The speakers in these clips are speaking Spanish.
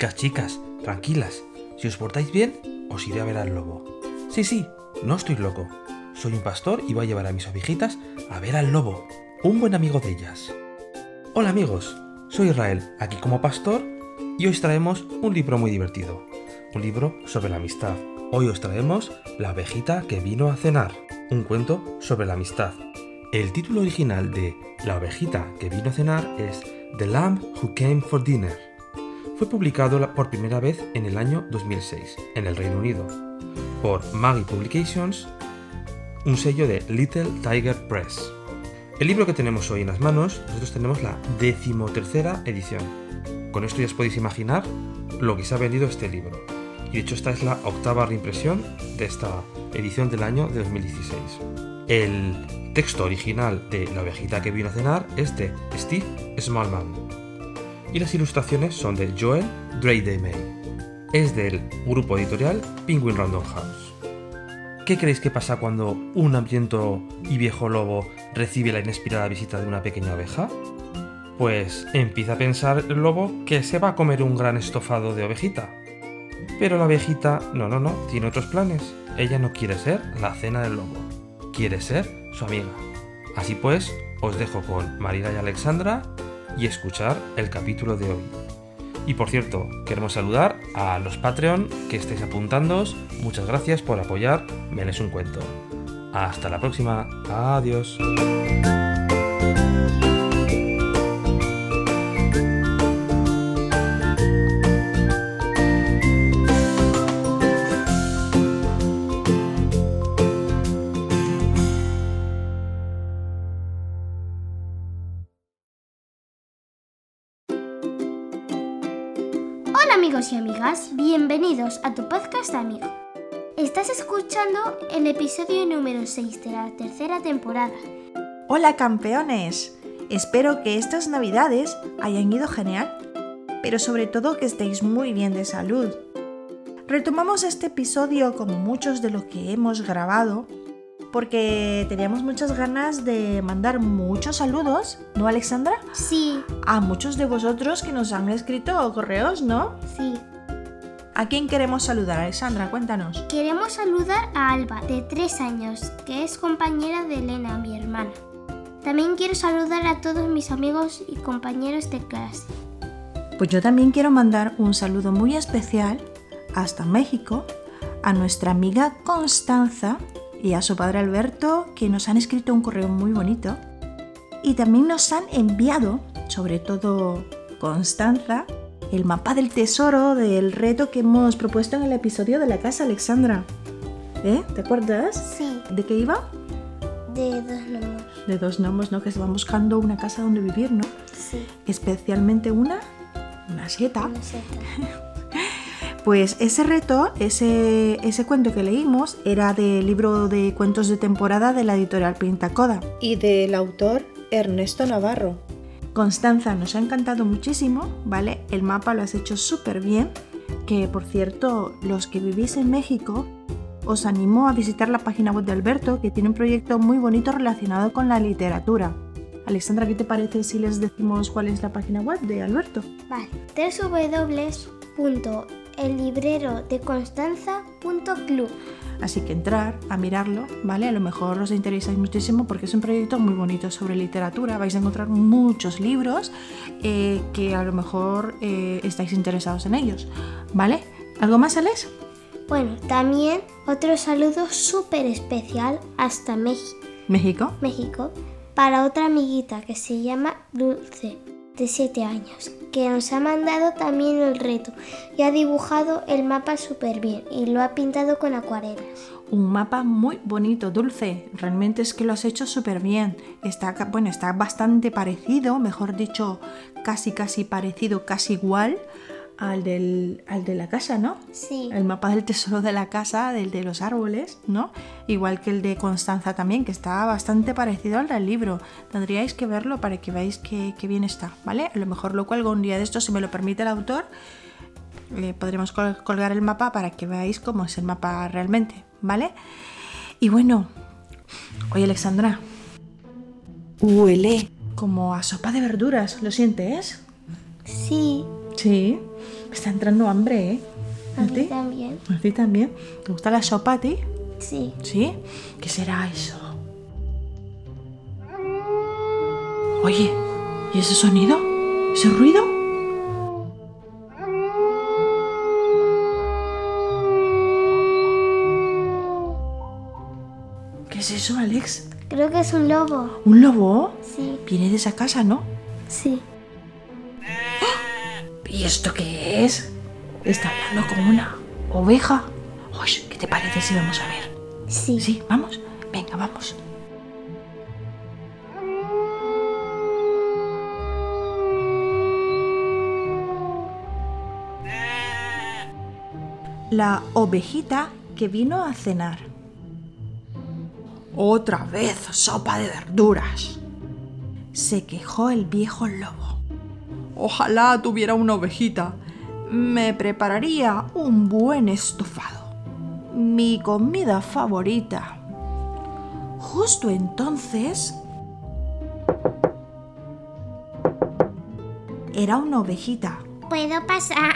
Chicas, chicas, tranquilas. Si os portáis bien, os iré a ver al lobo. Sí, sí, no estoy loco. Soy un pastor y voy a llevar a mis ovejitas a ver al lobo, un buen amigo de ellas. Hola amigos, soy Israel, aquí como pastor, y hoy os traemos un libro muy divertido. Un libro sobre la amistad. Hoy os traemos La ovejita que vino a cenar, un cuento sobre la amistad. El título original de La ovejita que vino a cenar es The Lamb Who Came for Dinner. Fue publicado por primera vez en el año 2006 en el Reino Unido por Maggie Publications, un sello de Little Tiger Press. El libro que tenemos hoy en las manos, nosotros tenemos la decimotercera edición. Con esto ya os podéis imaginar lo que se ha vendido este libro. Y de hecho esta es la octava reimpresión de esta edición del año de 2016. El texto original de La ovejita que vino a cenar es de Steve Smallman. Y las ilustraciones son de Joel May. Es del grupo editorial Penguin Random House. ¿Qué creéis que pasa cuando un hambriento y viejo lobo recibe la inesperada visita de una pequeña oveja? Pues empieza a pensar el lobo que se va a comer un gran estofado de ovejita. Pero la ovejita, no, no, no, tiene otros planes. Ella no quiere ser la cena del lobo, quiere ser su amiga. Así pues, os dejo con Marina y Alexandra y escuchar el capítulo de hoy. Y por cierto, queremos saludar a los Patreon que estáis apuntándoos. Muchas gracias por apoyar Me lees un cuento. Hasta la próxima. Adiós. Hola amigos y amigas, bienvenidos a tu podcast amigo. Estás escuchando el episodio número 6 de la tercera temporada. Hola campeones. Espero que estas navidades hayan ido genial, pero sobre todo que estéis muy bien de salud. Retomamos este episodio como muchos de los que hemos grabado porque teníamos muchas ganas de mandar muchos saludos, ¿no Alexandra? Sí, A muchos de vosotros que nos han escrito correos, ¿no? sí. ¿A quién queremos saludar, Alexandra? Cuéntanos. Queremos saludar a Alba, de 3 años, que es compañera de Elena, mi hermana. También quiero saludar a todos mis amigos y compañeros de clase. Pues yo también quiero mandar un saludo muy especial hasta México a nuestra amiga Constanza y a su padre Alberto que nos han escrito un correo muy bonito y también nos han enviado, sobre todo Constanza, el mapa del tesoro del reto que hemos propuesto en el episodio de la casa Alexandra. ¿Eh? ¿Te acuerdas? Sí, ¿De qué iba? de dos números. De dos gnomos, ¿no? Que se van buscando una casa donde vivir, ¿no? Sí, Especialmente una, una seta. no sé. Pues ese reto, ese, ese cuento que leímos, era del libro de cuentos de temporada de la editorial Pintacoda. y del autor Ernesto Navarro. Constanza, nos ha encantado muchísimo, ¿vale? El mapa lo has hecho súper bien. Que por cierto, los que vivís en México, os animo a visitar la página web de Alberto, que tiene un proyecto muy bonito relacionado con la literatura. Alexandra, ¿qué te parece si les decimos cuál es la página web de Alberto? Vale, www.elibrerodeconstanza.club Así que entrar a mirarlo, ¿vale? A lo mejor os interesáis muchísimo porque es un proyecto muy bonito sobre literatura. Vais a encontrar muchos libros eh, que a lo mejor eh, estáis interesados en ellos, ¿vale? ¿Algo más, Alex? Bueno, también otro saludo súper especial hasta México. México. México para otra amiguita que se llama Dulce. De 7 años, que nos ha mandado también el reto y ha dibujado el mapa súper bien y lo ha pintado con acuarelas. Un mapa muy bonito, Dulce. Realmente es que lo has hecho súper bien. Está, bueno, está bastante parecido, mejor dicho, casi casi parecido, casi igual al, del, al de la casa, ¿no? Sí. El mapa del tesoro de la casa, del de los árboles, ¿no? Igual que el de Constanza también, que está bastante parecido al del libro. Tendríais que verlo para que veáis que, que bien está, ¿vale? A lo mejor lo cuelgo un día de esto, si me lo permite el autor. eh, podremos col- colgar el mapa para que veáis cómo es el mapa realmente, ¿vale? Y bueno, oye Alexandra, huele como a sopa de verduras, ¿lo sientes? Sí, Sí, me está entrando hambre, ¿eh? a mí ti? también. ¿A ti también? ¿Te gusta la sopa a ti? Sí. ¿Sí? ¿Qué será eso? Oye, ¿y ese sonido? ¿Ese ruido? ¿Qué es eso, Alex? Creo que es un lobo. ¿Un lobo? Sí, Viene de esa casa, ¿no? sí. ¿Y esto qué es? Está hablando como una oveja. Uy, ¿qué te parece si vamos a ver? Sí. Sí, vamos. Venga, vamos. La ovejita que vino a cenar. Otra vez sopa de verduras. Se quejó el viejo lobo. Ojalá tuviera una ovejita. Me prepararía un buen estofado. Mi comida favorita. Justo entonces... Era una ovejita, ¿Puedo pasar?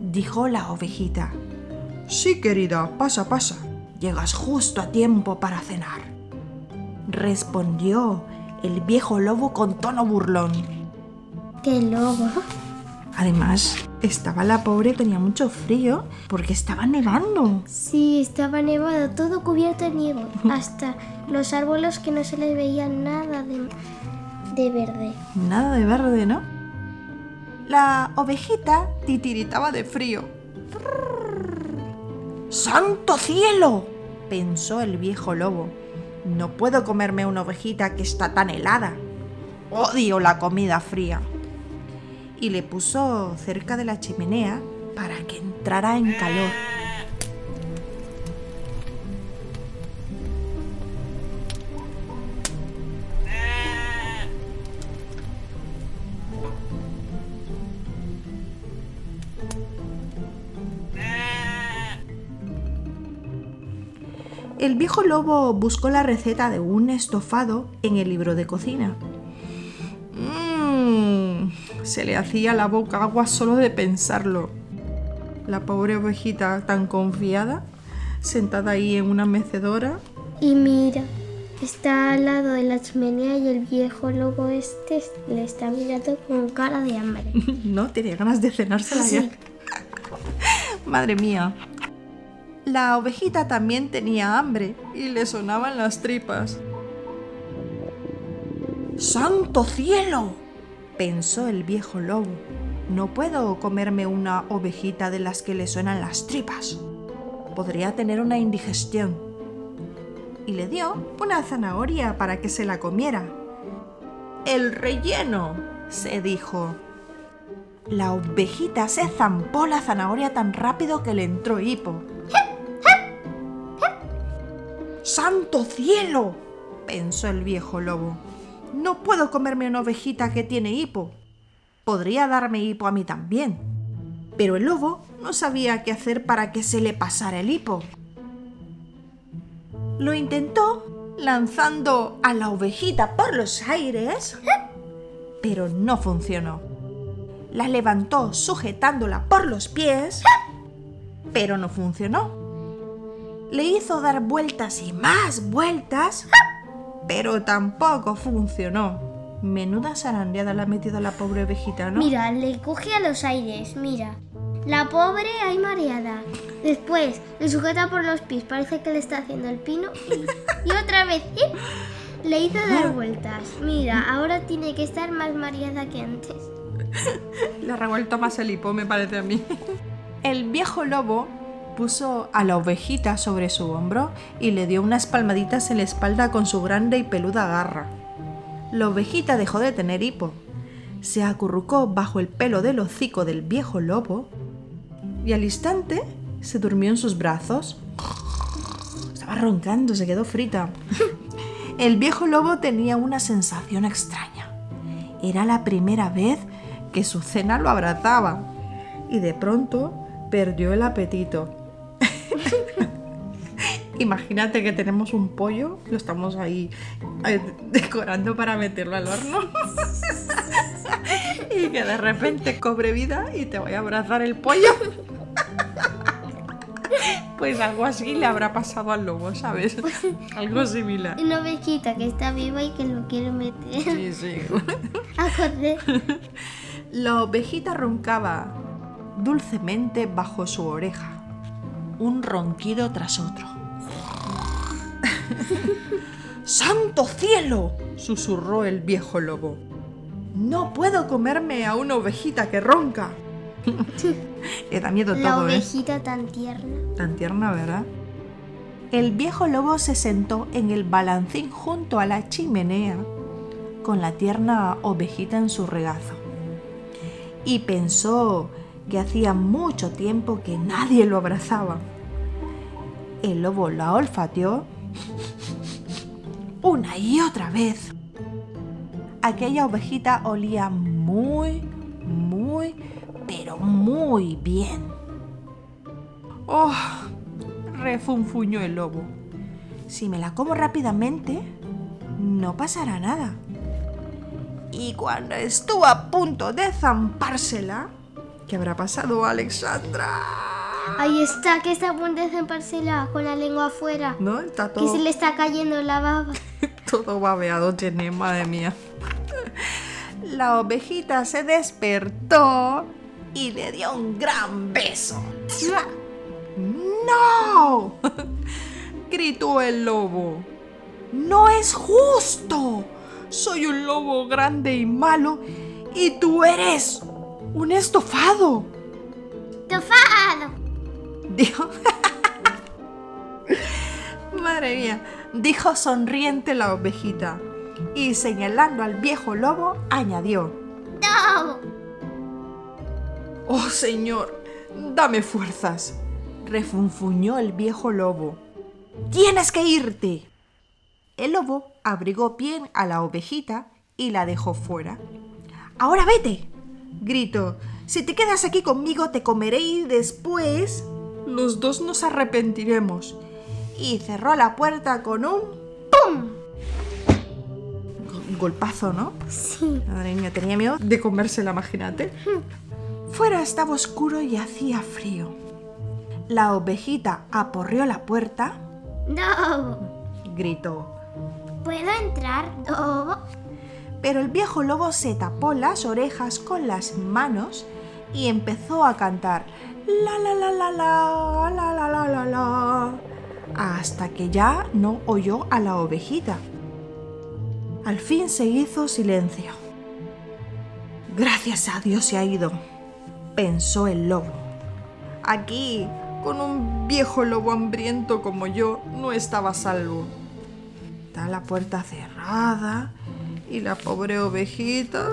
dijo la ovejita. Sí, querida, pasa, pasa. Llegas justo a tiempo para cenar. Respondió el viejo lobo con tono burlón. ¿Qué lobo? Además, estaba la pobre, tenía mucho frío porque estaba nevando. Sí, estaba nevado, todo cubierto de nieve. Hasta los árboles que no se les veía nada de, de verde. Nada de verde, ¿no? La ovejita titiritaba de frío. ¡Santo cielo! pensó el viejo lobo. No puedo comerme una ovejita que está tan helada. Odio la comida fría. Y le puso cerca de la chimenea para que entrara en calor. El viejo lobo buscó la receta de un estofado en el libro de cocina. Mmm, se le hacía la boca agua solo de pensarlo. La pobre ovejita tan confiada, sentada ahí en una mecedora. Y mira, está al lado de la chimenea y el viejo lobo este le está mirando con cara de hambre. No, tenía ganas de cenársela ya. Sí. Madre mía. La ovejita también tenía hambre y le sonaban las tripas. ¡Santo cielo! pensó el viejo lobo. No puedo comerme una ovejita de las que le suenan las tripas. Podría tener una indigestión. Y le dio una zanahoria para que se la comiera. El relleno, se dijo. La ovejita se zampó la zanahoria tan rápido que le entró hipo. ¡Santo cielo! pensó el viejo lobo. No puedo comerme una ovejita que tiene hipo. Podría darme hipo a mí también. Pero el lobo no sabía qué hacer para que se le pasara el hipo. Lo intentó lanzando a la ovejita por los aires, pero no funcionó. La levantó sujetándola por los pies, pero no funcionó. Le hizo dar vueltas y más vueltas, pero tampoco funcionó. Menuda zarandeada le ha metido a la pobre ovejita, ¿no? Mira, le coge a los aires, mira. La pobre ahí mareada. Después le sujeta por los pies, parece que le está haciendo el pino. Y, y otra vez. ¡ip! Le hizo dar vueltas. Mira, ahora tiene que estar más mareada que antes. Le ha revuelto más el hipo, me parece a mí. El viejo lobo puso a la ovejita sobre su hombro y le dio unas palmaditas en la espalda con su grande y peluda garra. La ovejita dejó de tener hipo. Se acurrucó bajo el pelo del hocico del viejo lobo y al instante se durmió en sus brazos. Estaba roncando, se quedó frita. El viejo lobo tenía una sensación extraña. Era la primera vez que su cena lo abrazaba y de pronto perdió el apetito. Imagínate que tenemos un pollo, lo estamos ahí eh, decorando para meterlo al horno. y que de repente cobre vida y te voy a abrazar el pollo. Pues algo así le habrá pasado al lobo, ¿sabes? Algo similar. Una ovejita que está viva y que lo quiere meter Sí, sí. a correr. La ovejita roncaba dulcemente bajo su oreja, un ronquido tras otro. ¡Santo cielo! susurró el viejo lobo. No puedo comerme a una ovejita que ronca. Le da miedo La todo, ¿eh? ovejita tan tierna. Tan tierna, ¿verdad? El viejo lobo se sentó en el balancín junto a la chimenea con la tierna ovejita en su regazo. Y pensó que hacía mucho tiempo que nadie lo abrazaba. El lobo la olfateó una y otra vez. Aquella ovejita olía muy, muy, pero muy bien. ¡Oh! refunfuñó el lobo. Si me la como rápidamente, no pasará nada. Y cuando estuvo a punto de zampársela, ¿qué habrá pasado, Alexandra? Ahí está, que está a punto de con la lengua afuera. ¿No? Está Que todo, se le está cayendo la baba. todo babeado, tiene, madre mía. La ovejita se despertó y le dio un gran beso. ¡No! gritó el lobo. ¡No es justo! Soy un lobo grande y malo y tú eres un estofado. ¡Tofado! Dijo. Madre mía, dijo sonriente la ovejita y señalando al viejo lobo añadió. ¡No! Oh señor, dame fuerzas. Refunfuñó el viejo lobo. Tienes que irte. El lobo abrigó bien a la ovejita y la dejó fuera. Ahora vete, gritó. Si te quedas aquí conmigo te comeré y después los dos nos arrepentiremos. Y cerró la puerta con un ¡pum! Go- Golpazo, ¿no? Sí. Madre mía, tenía miedo de comérsela, imagínate. Fuera estaba oscuro y hacía frío. La ovejita aporreó la puerta, ¡No! gritó. ¿Puedo entrar? ¡No! Pero el viejo lobo se tapó las orejas con las manos y empezó a cantar la la la la la, la la la la la, hasta que ya no oyó a la ovejita. Al fin se hizo silencio. Gracias a Dios se ha ido, pensó el lobo. Aquí, con un viejo lobo hambriento como yo, no estaba salvo. Está la puerta cerrada y la pobre ovejita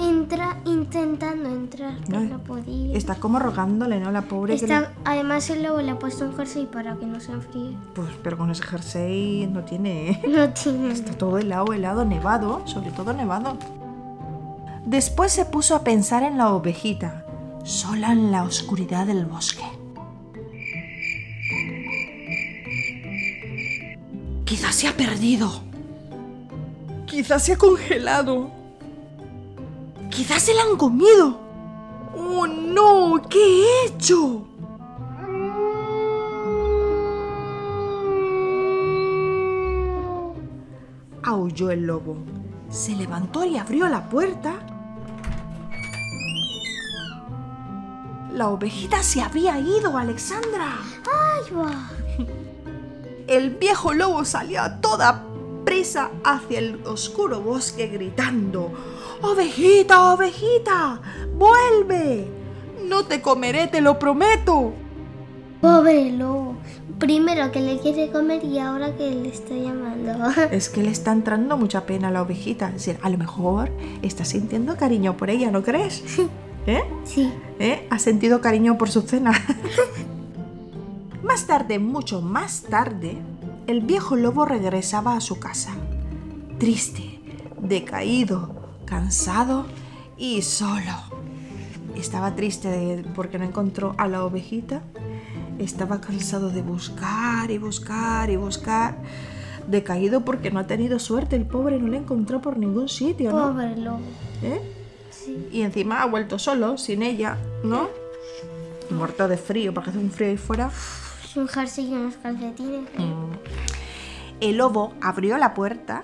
entra intentando entrar, pero No, no podía. está como rogándole, ¿no? La pobre que le- Está- además el lobo le ha puesto un jersey para que no se enfríe. Pues, pero con ese jersey no tiene... ¿eh? No tiene. Está todo helado, helado, nevado, sobre todo nevado. Después se puso a pensar en la ovejita, sola en la oscuridad del bosque. Quizás se ha perdido. Quizás se ha congelado. Quizás se la han comido. ¡Oh no! ¿Qué he hecho? aulló el lobo. Se levantó y abrió la puerta. La ovejita se había ido, Alexandra. Ay, va. El viejo lobo salió a toda prisa hacia el oscuro bosque gritando, Ovejita, ovejita, vuelve. No te comeré, te lo prometo. Pobre lobo. Primero que le quiere comer y ahora que le está llamando. Es que le está entrando mucha pena a la ovejita. Es decir, a lo mejor está sintiendo cariño por ella, ¿no crees? ¿Eh? Sí. ¿Eh? Ha sentido cariño por su cena. más tarde, mucho más tarde, el viejo lobo regresaba a su casa. Triste, decaído, cansado y solo. Estaba triste porque no encontró a la ovejita. Estaba cansado de buscar y buscar y buscar. Decaído porque no ha tenido suerte. El pobre no la encontró por ningún sitio, ¿no? Pobre lobo. ¿Eh? Sí. Y encima ha vuelto solo, sin ella, ¿no? Muerto de frío, porque hace un frío ahí fuera. Un jersey y unos calcetines. Mm. El lobo abrió la puerta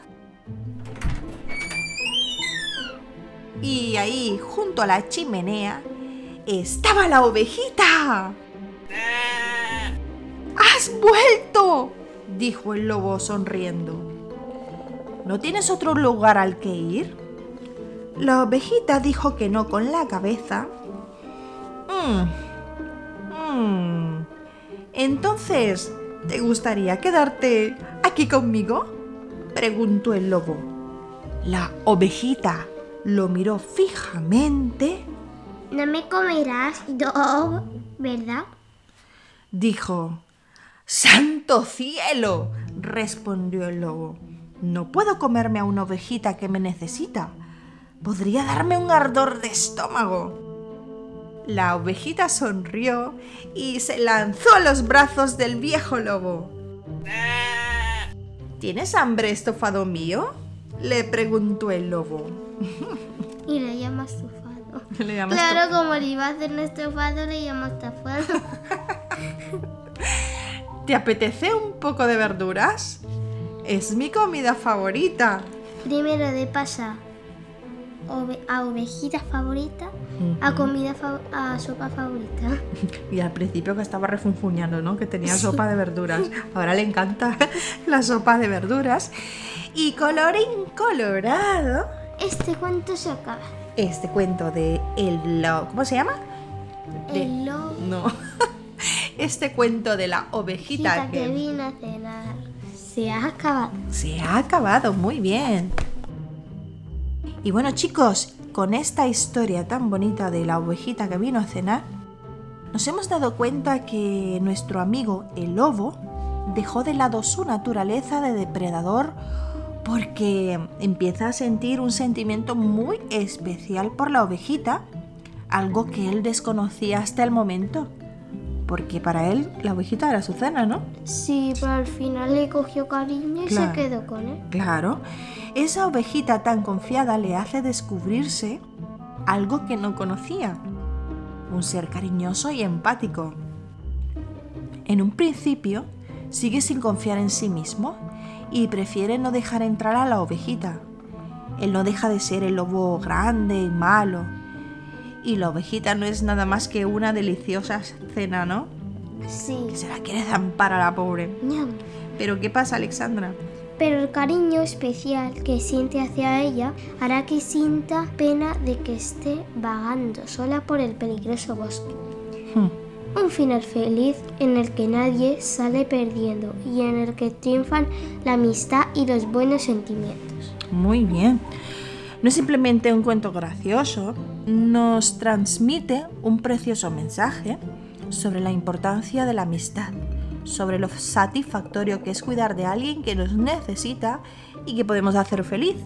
y ahí, junto a la chimenea, estaba la ovejita. ¡Has vuelto! dijo el lobo sonriendo. ¿No tienes otro lugar al que ir? La ovejita dijo que no con la cabeza. Mm, mm. Entonces, ¿te gustaría quedarte aquí conmigo? preguntó el lobo. La ovejita lo miró fijamente, No me comerás, dog, ¿verdad? dijo, ¡Santo cielo! respondió el lobo. No puedo comerme a una ovejita que me necesita. Podría darme un ardor de estómago. La ovejita sonrió y se lanzó a los brazos del viejo lobo. ¿Tienes hambre, estofado mío? le preguntó el lobo. Y le llama estofado. Le llamas Claro, como le iba a hacer un estofado, le llama estofado. ¿Te apetece un poco de verduras? Es mi comida favorita. Primero de pasa ove- a ovejita favorita, a comida fa- a sopa favorita. Y al principio que estaba refunfuñando, ¿no? Que tenía sopa de verduras. Ahora le encanta la sopa de verduras. Y colorín colorado, Este cuento se acaba. este cuento de el lo- ¿cómo se llama? De- El lobo No. Este cuento de la ovejita que que vino a cenar se ha acabado. se ha acabado muy bien. Y bueno, chicos, con esta historia tan bonita de la ovejita que vino a cenar, nos hemos dado cuenta que nuestro amigo el lobo dejó de lado su naturaleza de depredador porque empieza a sentir un sentimiento muy especial por la ovejita, algo que él desconocía hasta el momento. Porque para él la ovejita era su cena, ¿no? Sí, pero al final le cogió cariño y Claro. se quedó con él. Claro, esa ovejita tan confiada le hace descubrirse algo que no conocía, un ser cariñoso y empático. En un principio, sigue sin confiar en sí mismo y prefiere no dejar entrar a la ovejita. Él no deja de ser el lobo grande y malo. Y la ovejita no es nada más que una deliciosa cena, ¿no? Sí. Que se la quiere zampar a la pobre. Ñam. Pero ¿qué pasa, Alexandra? Pero el cariño especial que siente hacia ella hará que sienta pena de que esté vagando sola por el peligroso bosque. Hmm. Un final feliz en el que nadie sale perdiendo y en el que triunfan la amistad y los buenos sentimientos. Muy bien. No es simplemente un cuento gracioso, nos transmite un precioso mensaje sobre la importancia de la amistad, sobre lo satisfactorio que es cuidar de alguien que nos necesita y que podemos hacer feliz.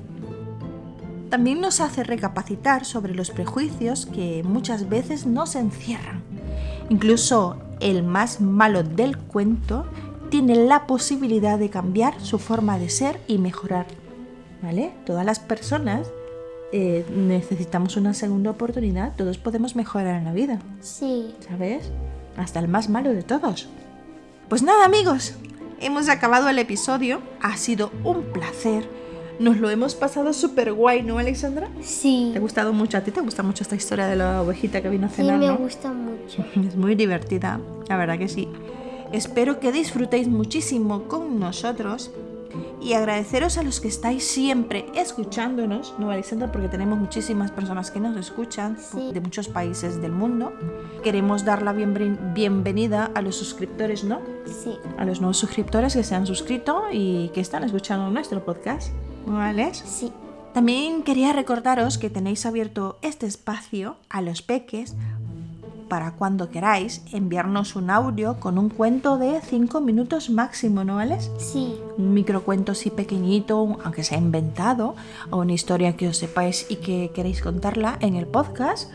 También nos hace recapacitar sobre los prejuicios que muchas veces nos encierran. Incluso el más malo del cuento tiene la posibilidad de cambiar su forma de ser y mejorar. ¿Vale? Todas las personas eh, necesitamos una segunda oportunidad, todos podemos mejorar en la vida, Sí, ¿sabes? Hasta el más malo de todos. Pues nada amigos, hemos acabado el episodio, ha sido un placer, nos lo hemos pasado súper guay, ¿no Alexandra? sí, ¿Te ha gustado mucho? ¿A ti te gusta mucho esta historia de la ovejita que vino a sí cenar? me ¿no? gusta mucho. Es muy divertida, la verdad que sí. Espero que disfrutéis muchísimo con nosotros Y agradeceros a los que estáis siempre escuchándonos, ¿no, Alexandra? Porque tenemos muchísimas personas que nos escuchan Sí. de muchos países del mundo. Queremos dar la bienven- bienvenida a los suscriptores, ¿no? Sí. A los nuevos suscriptores que se han suscrito y que están escuchando nuestro podcast. ¿Vale? Sí. También quería recordaros que tenéis abierto este espacio a los peques para cuando queráis enviarnos un audio con un cuento de 5 minutos máximo, ¿no, Alex? Sí. Un microcuento así pequeñito, aunque sea inventado, o una historia que os sepáis y que queréis contarla en el podcast,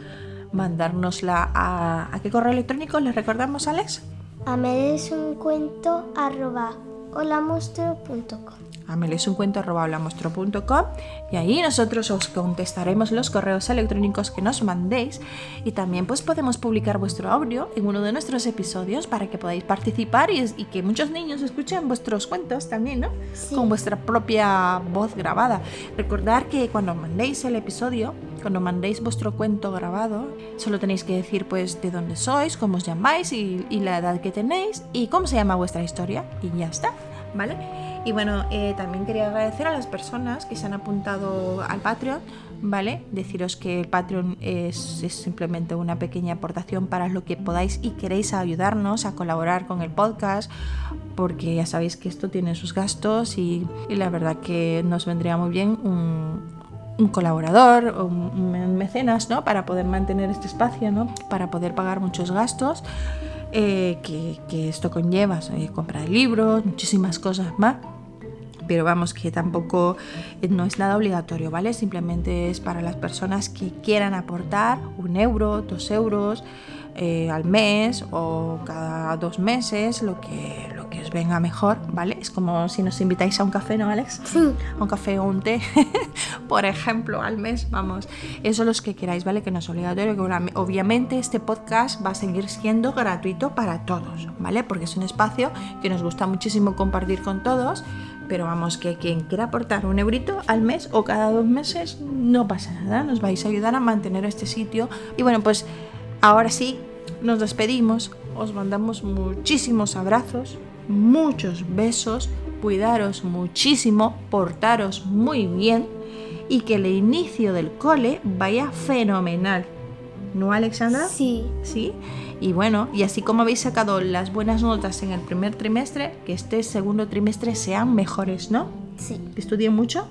mandárnosla a... ¿A qué correo electrónico les recordamos, Alex? A es un cuento arroba holamonstruo.com. a melesuncuento.com y ahí nosotros os contestaremos los correos electrónicos que nos mandéis y también pues podemos publicar vuestro audio en uno de nuestros episodios para que podáis participar y, y que muchos niños escuchen vuestros cuentos también, ¿no? Sí. Con vuestra propia voz grabada. Recordar que cuando mandéis el episodio, cuando mandéis vuestro cuento grabado, solo tenéis que decir pues de dónde sois, cómo os llamáis y, y la edad que tenéis y cómo se llama vuestra historia y ya está, ¿vale? Y bueno, eh, también quería agradecer a las personas que se han apuntado al Patreon, ¿vale? Deciros que el Patreon es, simplemente una pequeña aportación para lo que podáis y queréis ayudarnos a colaborar con el podcast, porque ya sabéis que esto tiene sus gastos y, la verdad que nos vendría muy bien un, colaborador o un, mecenas, ¿no? Para poder mantener este espacio, ¿no? Para poder pagar muchos gastos. eh, que, esto conlleva, eh, compra de libros, muchísimas cosas más pero vamos que tampoco eh, no es nada obligatorio, ¿vale? Simplemente es para las personas que quieran aportar un euro, dos euros eh, al mes o cada dos meses, lo que, lo que os venga mejor, ¿vale? Es como si nos invitáis a un café, ¿no, Alex? Sí. A un café o un té, por ejemplo, al mes, vamos. Eso los que queráis, ¿vale? Que no es obligatorio, que obviamente este podcast va a seguir siendo gratuito para todos, ¿vale? Porque es un espacio que nos gusta muchísimo compartir con todos, pero vamos, que quien quiera aportar un eurito al mes o cada dos meses, no pasa nada, nos vais a ayudar a mantener este sitio. Y bueno, pues ahora sí, nos despedimos, os mandamos muchísimos abrazos, muchos besos, cuidaros muchísimo, portaros muy bien y que el inicio del cole vaya fenomenal. ¿No, Alexandra? Sí. ¿Sí? Y bueno, y así como habéis sacado las buenas notas en el primer trimestre, que este segundo trimestre sean mejores, ¿no? Sí. Estudien mucho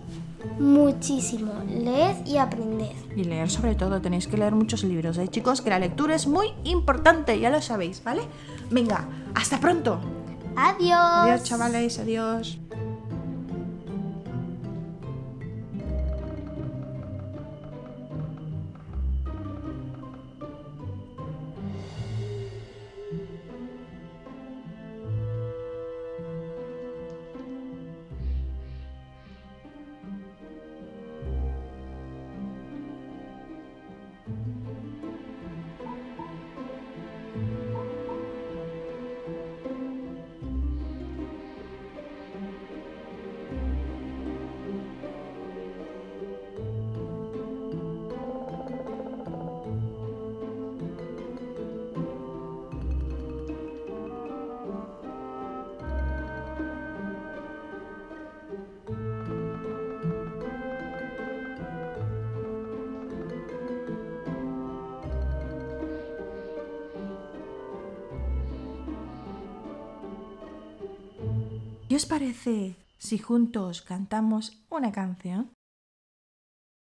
Muchísimo. Leed y aprended. y leer sobre todo. Tenéis que leer muchos libros, ¿eh, chicos? Que la lectura es muy importante, ya lo sabéis, ¿vale? Venga, hasta pronto. Adiós. Adiós, chavales, adiós. ¿Qué os parece si juntos cantamos una canción?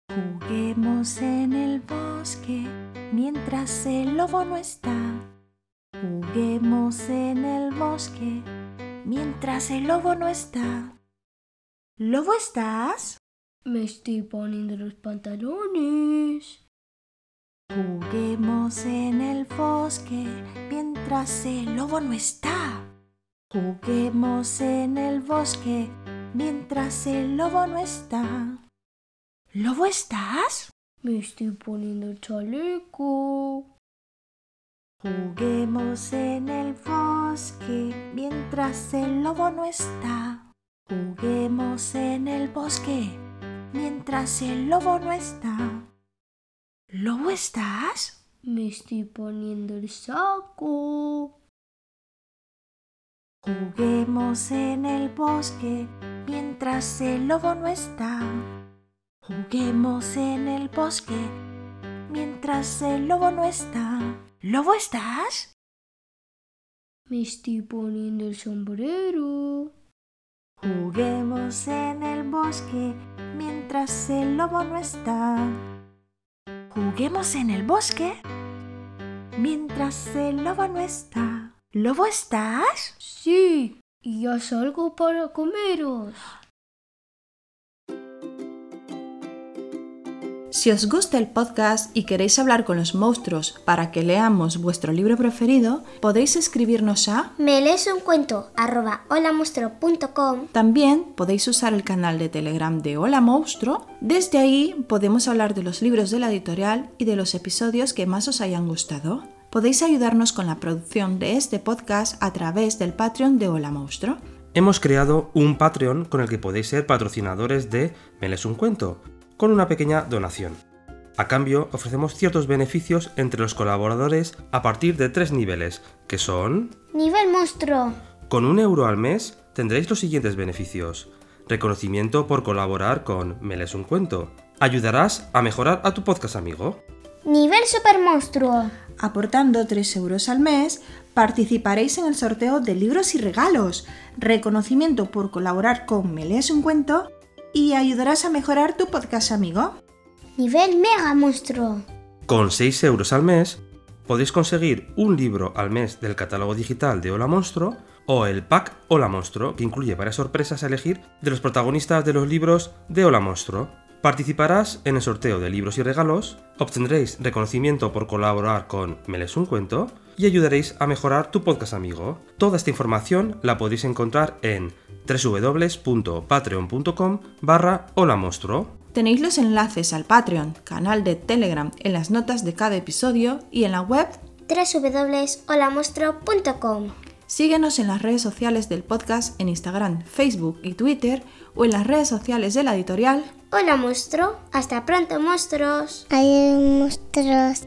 Juguemos en el bosque mientras el lobo no está. Juguemos en el bosque mientras el lobo no está. ¿Lobo estás? Me estoy poniendo los pantalones. Juguemos en el bosque mientras el lobo no está. Juguemos en el bosque mientras el lobo no está. ¿Lobo estás? Me estoy poniendo el chaleco. Juguemos en el bosque mientras el lobo no está. Juguemos en el bosque mientras el lobo no está. ¿Lobo estás? Me estoy poniendo el saco. Juguemos en el bosque mientras el lobo no está. Juguemos en el bosque mientras el lobo no está. ¿Lobo estás? Me estoy poniendo el sombrero. Juguemos en el bosque mientras el lobo no está. Juguemos en el bosque mientras el lobo no está. ¿Lobo estás? Sí, y ya salgo para comeros. Si os gusta el podcast y queréis hablar con los monstruos para que leamos vuestro libro preferido, podéis escribirnos a... Me lees un cuento arroba holamonstruo.com También podéis usar el canal de Telegram de Hola Monstruo. Desde ahí podemos hablar de los libros de la editorial y de los episodios que más os hayan gustado. Podéis ayudarnos con la producción de este podcast a través del Patreon de Hola Monstruo. Hemos creado un Patreon con el que podéis ser patrocinadores de Me lees un cuento, con una pequeña donación. A cambio, ofrecemos ciertos beneficios entre los colaboradores a partir de tres niveles, que son... Nivel monstruo. Con un euro al mes tendréis los siguientes beneficios. Reconocimiento por colaborar con Me lees un cuento. Ayudarás a mejorar a tu podcast amigo. Nivel super monstruo. Aportando 3 euros al mes, participaréis en el sorteo de libros y regalos, reconocimiento por colaborar con Me lees un cuento y ayudarás a mejorar tu podcast amigo. Nivel mega monstruo. Con 6 euros al mes podéis conseguir un libro al mes del catálogo digital de Hola Monstruo o el pack Hola Monstruo, que incluye varias sorpresas a elegir de los protagonistas de los libros de Hola Monstruo. Participarás en el sorteo de libros y regalos, obtendréis reconocimiento por colaborar con Me lees un cuento y ayudaréis a mejorar tu podcast amigo. Toda esta información la podéis encontrar en www.patreon.com barra Hola Monstruo. Tenéis los enlaces al Patreon, canal de Telegram en las notas de cada episodio y en la web. www.holamonstruo.com Síguenos en las redes sociales del podcast en Instagram, Facebook y Twitter o en las redes sociales de la editorial. Hola monstruo. Hasta pronto monstruos. Hay monstruos.